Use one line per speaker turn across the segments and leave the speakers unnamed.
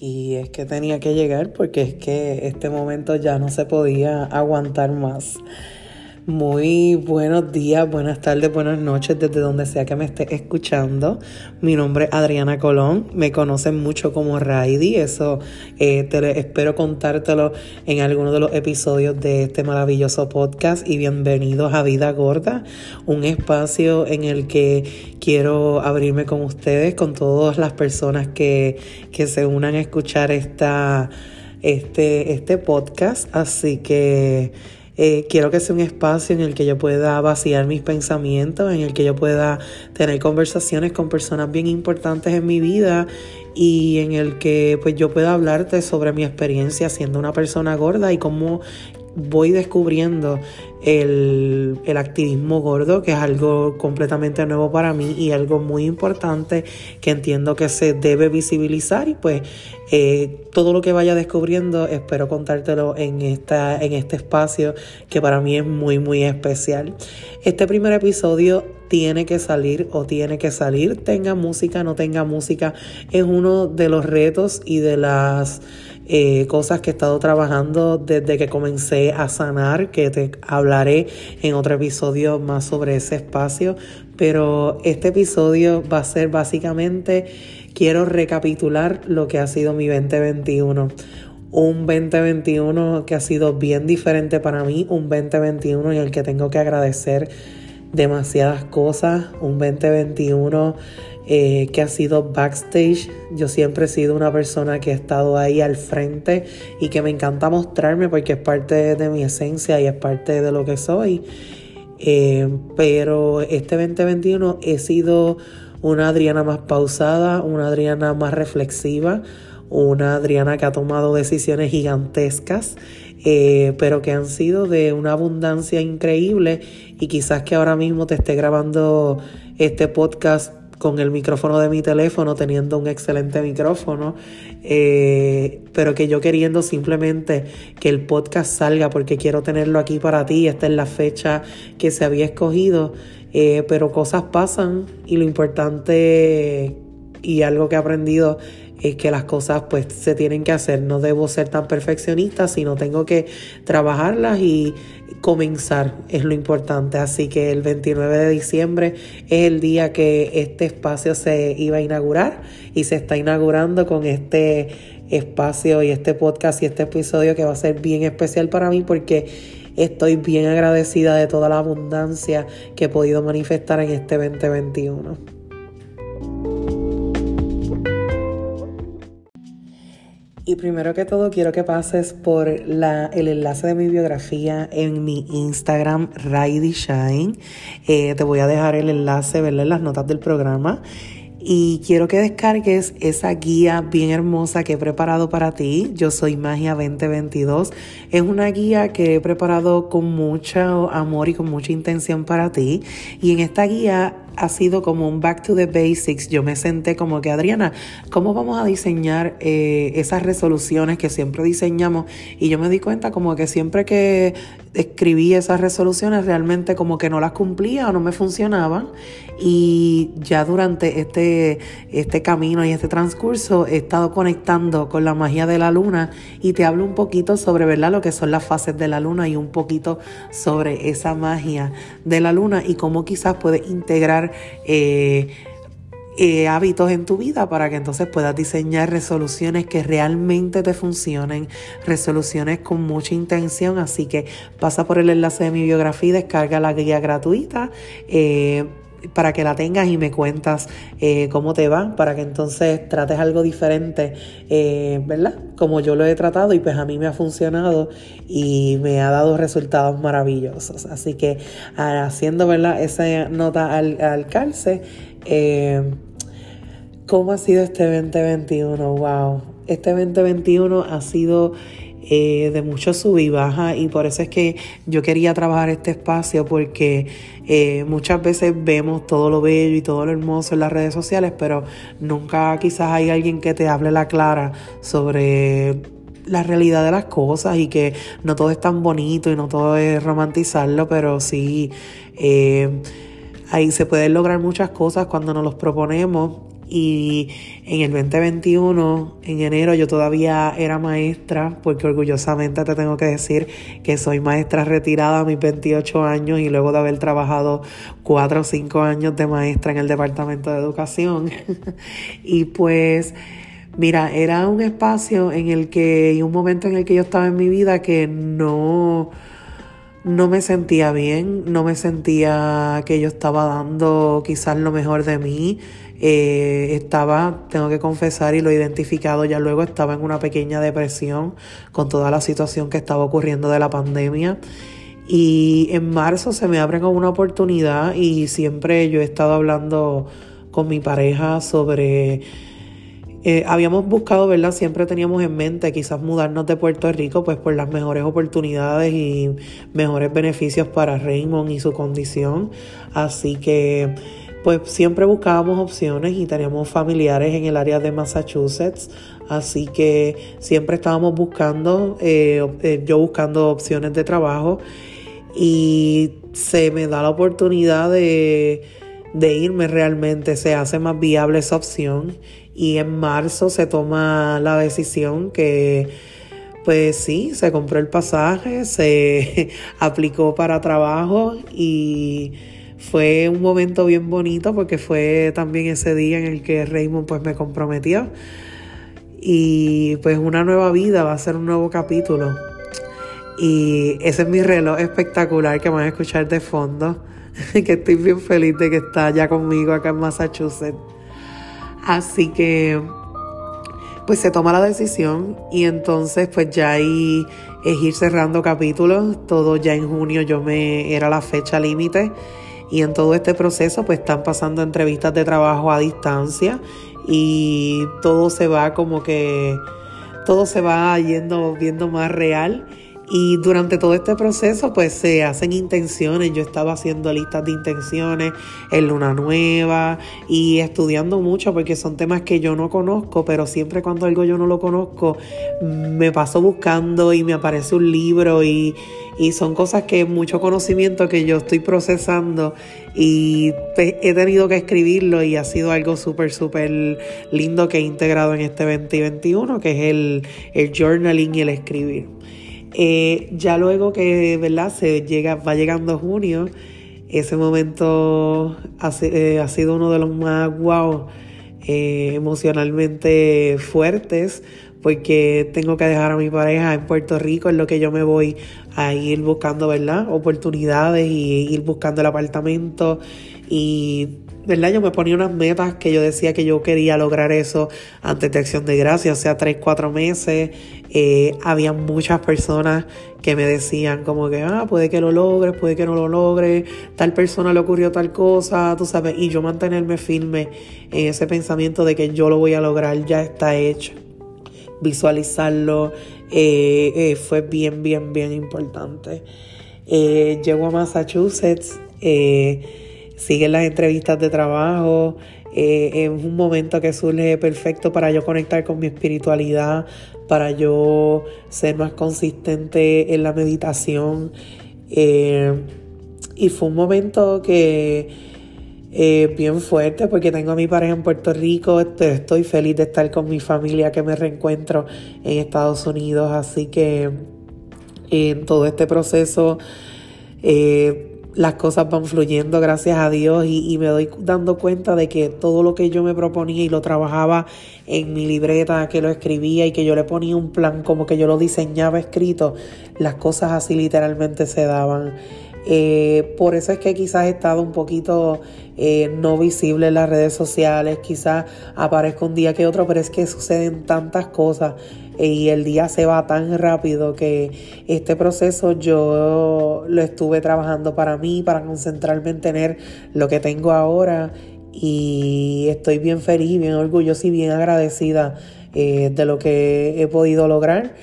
y es que tenía que llegar porque es que este momento ya no se podía aguantar más. Muy buenos días, buenas tardes, buenas noches desde donde sea que me esté escuchando. Mi nombre es Adriana Colón, me conocen mucho como Raidi, eso eh, te, espero contártelo en alguno de los episodios de este maravilloso podcast y bienvenidos a Vida Gorda, un espacio en el que quiero abrirme con ustedes, con todas las personas que, que se unan a escuchar esta, este, este podcast, así que... Eh, quiero que sea un espacio en el que yo pueda vaciar mis pensamientos, en el que yo pueda tener conversaciones con personas bien importantes en mi vida y en el que pues yo pueda hablarte sobre mi experiencia siendo una persona gorda y cómo voy descubriendo el, activismo gordo, que es algo completamente nuevo para mí y algo muy importante que entiendo que se debe visibilizar y pues eh, todo lo que vaya descubriendo espero contártelo en, esta, en este espacio que para mí es muy muy especial. Este primer episodio tiene que salir o tiene que salir, tenga música, no tenga música, es uno de los retos y de las eh, cosas que he estado trabajando desde que comencé a sanar, que te hablaré en otro episodio más sobre ese espacio, pero este episodio va a ser básicamente, quiero recapitular lo que ha sido mi 2021 un 2021 que ha sido bien diferente para mí, un 2021 en el que tengo que agradecer demasiadas cosas, un 2021 eh, que ha sido backstage. Yo siempre he sido una persona que ha estado ahí al frente y que me encanta mostrarme porque es parte de mi esencia y es parte de lo que soy. Eh, pero este 2021 he sido una Adriana más pausada, una Adriana más reflexiva, una Adriana que ha tomado decisiones gigantescas, eh, pero que han sido de una abundancia increíble y quizás que ahora mismo te esté grabando este podcast con el micrófono de mi teléfono, teniendo un excelente micrófono, eh, pero que yo queriendo simplemente que el podcast salga porque quiero tenerlo aquí para ti, esta es la fecha que se había escogido, eh, pero cosas pasan y lo importante y algo que he aprendido es que las cosas pues se tienen que hacer. No debo ser tan perfeccionista, sino tengo que trabajarlas y comenzar, es lo importante. Así que el 29 de diciembre es el día que este espacio se iba a inaugurar y se está inaugurando con este espacio y este podcast y este episodio que va a ser bien especial para mí porque estoy bien agradecida de toda la abundancia que he podido manifestar en este 2021. Y primero que todo quiero que pases por el enlace de mi biografía en mi Instagram, Raidy Shine. Eh, te voy a dejar el enlace, verle en las notas del programa. Y quiero que descargues esa guía bien hermosa que he preparado para ti. Yo soy Magia 2022. Es una guía que he preparado con mucho amor y con mucha intención para ti. Y en esta guía ha sido como un back to the basics. Yo me senté como que, Adriana, ¿cómo vamos a diseñar eh, esas resoluciones que siempre diseñamos? Y yo me di cuenta como que siempre que escribí esas resoluciones realmente como que no las cumplía o no me funcionaban. Y ya durante este, este camino y este transcurso he estado conectando con la magia de la luna y te hablo un poquito sobre ¿verdad? lo que son las fases de la luna y un poquito sobre esa magia de la luna y cómo quizás puedes integrar eh, eh, hábitos en tu vida para que entonces puedas diseñar resoluciones que realmente te funcionen, resoluciones con mucha intención. Así que pasa por el enlace de mi biografía y descarga la guía gratuita. Eh, para que la tengas y me cuentas cómo te va, para que entonces trates algo diferente, ¿verdad? Como yo lo he tratado y pues a mí me ha funcionado y me ha dado resultados maravillosos. Así que haciendo, ¿verdad? Esa nota al, al calce, eh, ¿cómo ha sido este 2021? ¡Wow! Este 2021 ha sido eh, de mucho sub y baja y por eso es que yo quería trabajar este espacio porque eh, muchas veces vemos todo lo bello y todo lo hermoso en las redes sociales, pero nunca quizás hay alguien que te hable la clara sobre la realidad de las cosas y que no todo es tan bonito y no todo es romantizarlo, pero sí eh, ahí se pueden lograr muchas cosas cuando nos los proponemos y en el 2021, en enero, yo todavía era maestra, porque orgullosamente te tengo que decir que soy maestra retirada a mis 28 años y luego de haber trabajado 4 o 5 años de maestra en el Departamento de Educación. y pues... Mira, era un espacio en el que, y un momento en el que yo estaba en mi vida que no, no me sentía bien, no me sentía que yo estaba dando quizás lo mejor de mí. Eh, estaba, tengo que confesar y lo he identificado ya luego, estaba en una pequeña depresión con toda la situación que estaba ocurriendo de la pandemia. Y en marzo se me abre una oportunidad y siempre yo he estado hablando con mi pareja sobre eh, habíamos buscado, ¿verdad? Siempre teníamos en mente quizás mudarnos de Puerto Rico, pues por las mejores oportunidades y mejores beneficios para Raymond y su condición. Así que, pues siempre buscábamos opciones y teníamos familiares en el área de Massachusetts. Así que siempre estábamos buscando, eh, eh, yo buscando opciones de trabajo y se me da la oportunidad de, de irme realmente, se hace más viable esa opción y en marzo se toma la decisión que pues sí, se compró el pasaje, se aplicó para trabajo y fue un momento bien bonito porque fue también ese día en el que Raymond pues me comprometió. Y pues una nueva vida va a ser un nuevo capítulo. Y ese es mi reloj espectacular que van a escuchar de fondo que estoy bien feliz de que está ya conmigo acá en Massachusetts. Así que pues se toma la decisión y entonces pues ya ahí es ir cerrando capítulos. Todo ya en junio yo me era la fecha límite y en todo este proceso pues están pasando entrevistas de trabajo a distancia y todo se va como que todo se va yendo viendo más real y durante todo este proceso, pues se hacen intenciones. Yo estaba haciendo listas de intenciones en Luna Nueva y estudiando mucho porque son temas que yo no conozco, pero siempre cuando algo yo no lo conozco, me paso buscando y me aparece un libro y, y son cosas que mucho conocimiento que yo estoy procesando y he tenido que escribirlo y ha sido algo súper, súper lindo que he integrado en este 2021, que es el, el journaling y el escribir. Eh, ya luego que ¿verdad? Se llega, va llegando junio, ese momento ha, eh, sido uno de los más wow eh, emocionalmente fuertes porque tengo que dejar a mi pareja en Puerto Rico, en lo que yo me voy a ir buscando, ¿verdad? Oportunidades y ir buscando el apartamento y ¿verdad? Yo me ponía unas metas que yo decía que yo quería lograr eso antes de Acción de Gracia, o sea, tres, cuatro meses. Eh, había muchas personas que me decían como que, ah, puede que lo logres, puede que no lo logres, tal persona le ocurrió tal cosa, tú sabes, y yo mantenerme firme en ese pensamiento de que yo lo voy a lograr, ya está hecho. Visualizarlo eh, eh, fue bien, bien, bien importante. llego a Massachusetts siguen las entrevistas de trabajo. Eh, es un momento que surge perfecto para yo conectar con mi espiritualidad, para yo ser más consistente en la meditación. Eh, y fue un momento que eh, bien fuerte porque tengo a mi pareja en Puerto Rico, estoy feliz de estar con mi familia que me reencuentro en Estados Unidos, así que en todo este proceso las cosas van fluyendo, gracias a Dios, y, me doy dando cuenta de que todo lo que yo me proponía y lo trabajaba en mi libreta, que lo escribía y que yo le ponía un plan como que yo lo diseñaba escrito, las cosas así literalmente se daban. Eh, por eso es que quizás he estado un poquito eh, no visible en las redes sociales, quizás aparezco un día que otro, pero es que suceden tantas cosas y el día se va tan rápido que este proceso yo lo estuve trabajando para mí, para concentrarme en tener lo que tengo ahora y estoy bien feliz, bien orgullosa y bien agradecida eh, de lo que he podido lograr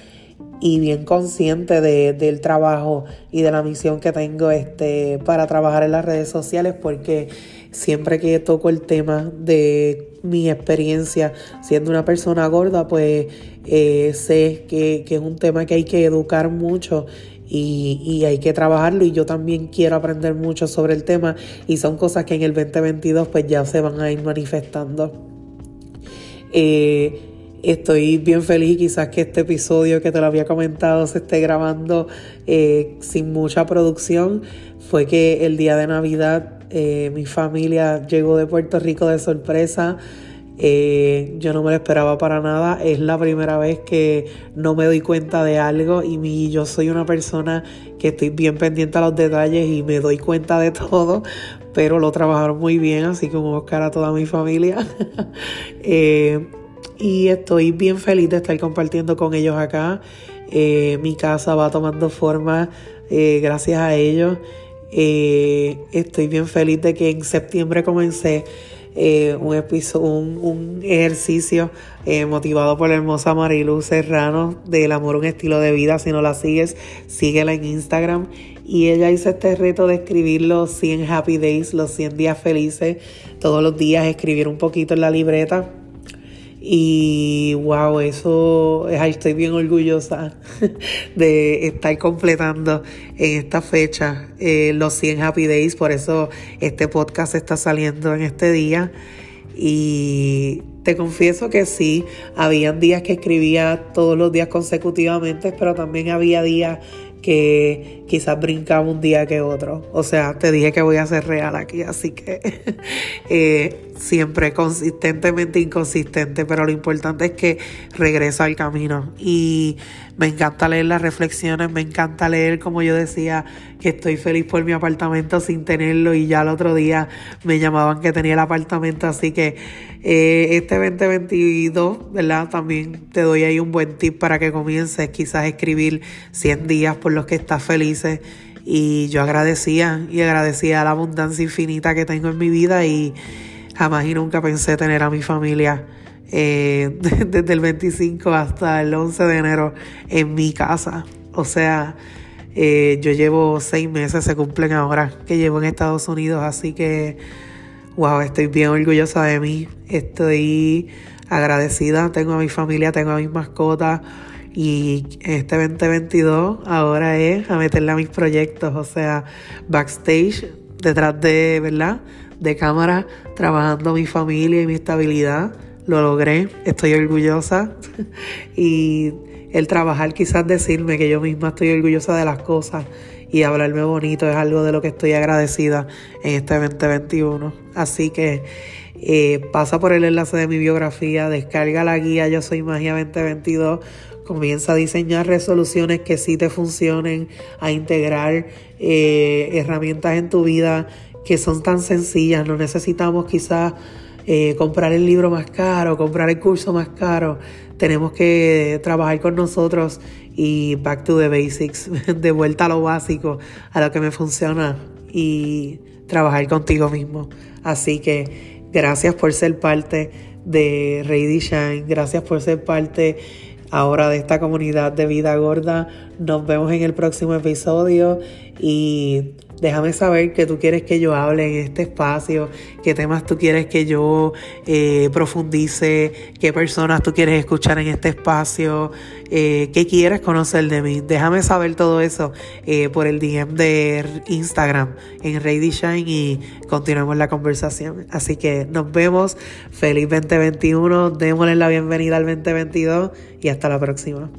y bien consciente de, del trabajo y de la misión que tengo este, para trabajar en las redes sociales porque siempre que toco el tema de mi experiencia siendo una persona gorda, pues eh, sé que, es un tema que hay que educar mucho y, y, hay que trabajarlo y yo también quiero aprender mucho sobre el tema y son cosas que en el 2022 pues ya se van a ir manifestando. Eh, estoy bien feliz quizás que este episodio que te lo había comentado se esté grabando eh, sin mucha producción. Fue que el día de Navidad mi familia llegó de Puerto Rico de sorpresa. yo no me lo esperaba para nada. Es la primera vez que no me doy cuenta de algo y mi, yo soy una persona que estoy bien pendiente a los detalles y me doy cuenta de todo pero lo trabajaron muy bien, así como Oscar a toda mi familia. Eh, y estoy bien feliz de estar compartiendo con ellos acá. Eh, mi casa va tomando forma eh, gracias a ellos. estoy bien feliz de que en septiembre comencé un, episodio, un, ejercicio motivado por la hermosa Marilu Serrano del amor, un estilo de vida. Si no la sigues, síguela en Instagram y ella hizo este reto de escribir los 100 happy days, los 100 días felices, todos los días escribir un poquito en la libreta. Y wow, eso estoy bien orgullosa de estar completando en esta fecha eh, los 100 Happy Days. Por eso este podcast está saliendo en este día. Y te confieso que sí, habían días que escribía todos los días consecutivamente, pero también había días que quizás brincaba un día que otro. O sea, te dije que voy a ser real aquí, así que eh, siempre consistentemente inconsistente, pero lo importante es que regresa al camino. Y me encanta leer las reflexiones, me encanta leer, como yo decía, que estoy feliz por mi apartamento sin tenerlo y ya el otro día me llamaban que tenía el apartamento, así que eh, este 2022, ¿verdad? También te doy ahí un buen tip para que comiences quizás escribir 100 días por los que estás felices. Y yo agradecía y agradecía la abundancia infinita que tengo en mi vida y jamás y nunca pensé tener a mi familia eh, desde el 25 hasta el 11 de enero en mi casa. O sea, eh, yo llevo seis meses, se cumplen ahora, que llevo en Estados Unidos, así que wow, estoy bien orgullosa de mí, estoy agradecida, tengo a mi familia, tengo a mis mascotas y este 2022 ahora es a meterle a mis proyectos, o sea, backstage, detrás de, ¿verdad? De cámara, trabajando mi familia y mi estabilidad. Lo logré, estoy orgullosa y el trabajar quizás decirme que yo misma estoy orgullosa de las cosas y hablarme bonito es algo de lo que estoy agradecida en este 2021. Así que eh, pasa por el enlace de mi biografía, descarga la guía Yo Soy Magia 2022, comienza a diseñar resoluciones que sí te funcionen, a integrar eh, herramientas en tu vida que son tan sencillas, no necesitamos quizás eh, comprar el libro más caro, comprar el curso más caro, tenemos que trabajar con nosotros y back to the basics, de vuelta a lo básico, a lo que me funciona y trabajar contigo mismo. Así que gracias por ser parte de Ready Shine, gracias por ser parte ahora de esta comunidad de vida gorda. Nos vemos en el próximo episodio y Déjame saber qué tú quieres que yo hable en este espacio, qué temas tú quieres que yo eh, profundice, qué personas tú quieres escuchar en este espacio, eh, qué quieres conocer de mí. Déjame saber todo eso eh, por el DM de Instagram en Ready Shine y continuemos la conversación. Así que nos vemos. Feliz 2021. Démosle la bienvenida al 2022 y hasta la próxima.